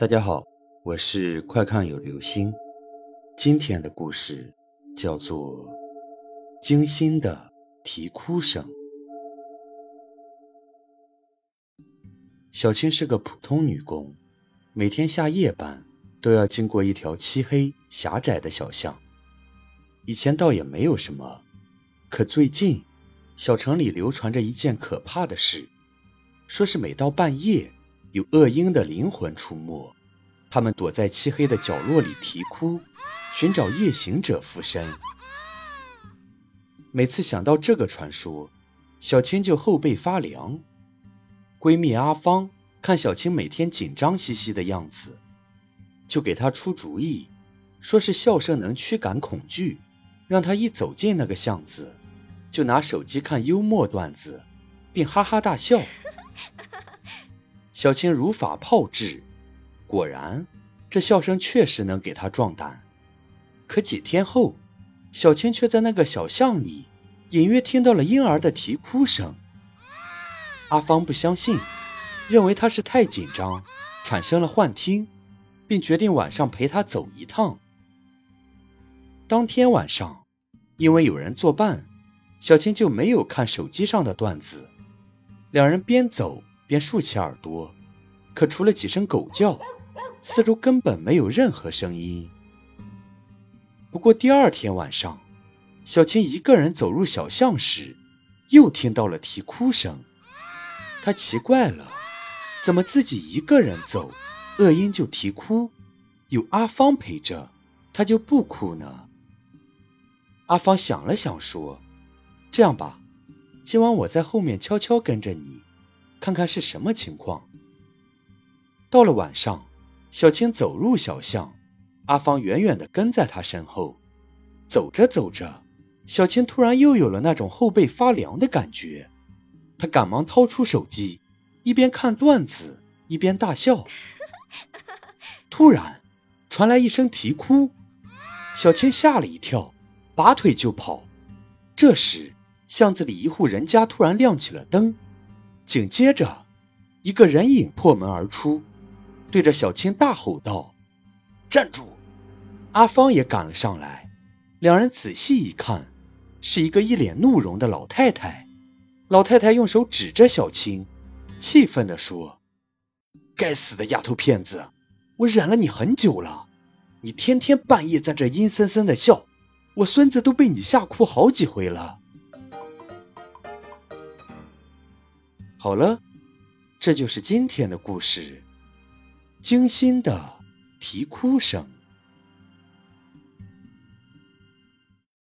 大家好，我是快看有流星。今天的故事叫做《精心的啼哭声》。小青是个普通女工，每天下夜班都要经过一条漆黑狭窄的小巷。以前倒也没有什么，可最近，小城里流传着一件可怕的事，说是每到半夜。有恶鹰的灵魂出没，他们躲在漆黑的角落里啼哭，寻找夜行者附身。每次想到这个传说，小青就后背发凉。闺蜜阿芳看小青每天紧张兮兮的样子，就给她出主意，说是笑声能驱赶恐惧，让她一走进那个巷子，就拿手机看幽默段子，并哈哈大笑。小青如法炮制，果然，这笑声确实能给她壮胆。可几天后，小青却在那个小巷里隐约听到了婴儿的啼哭声。阿芳不相信，认为她是太紧张，产生了幻听，并决定晚上陪她走一趟。当天晚上，因为有人作伴，小青就没有看手机上的段子。两人边走。便竖起耳朵，可除了几声狗叫，四周根本没有任何声音。不过第二天晚上，小青一个人走入小巷时，又听到了啼哭声。她奇怪了，怎么自己一个人走，恶音就啼哭？有阿芳陪着，她就不哭呢？阿芳想了想说：“这样吧，今晚我在后面悄悄跟着你。”看看是什么情况。到了晚上，小青走入小巷，阿芳远远地跟在她身后。走着走着，小青突然又有了那种后背发凉的感觉，她赶忙掏出手机，一边看段子一边大笑。突然，传来一声啼哭，小青吓了一跳，拔腿就跑。这时，巷子里一户人家突然亮起了灯。紧接着，一个人影破门而出，对着小青大吼道：“站住！”阿芳也赶了上来。两人仔细一看，是一个一脸怒容的老太太。老太太用手指着小青，气愤地说：“该死的丫头片子，我忍了你很久了，你天天半夜在这阴森森的笑，我孙子都被你吓哭好几回了。”好了，这就是今天的故事，精心的啼哭声。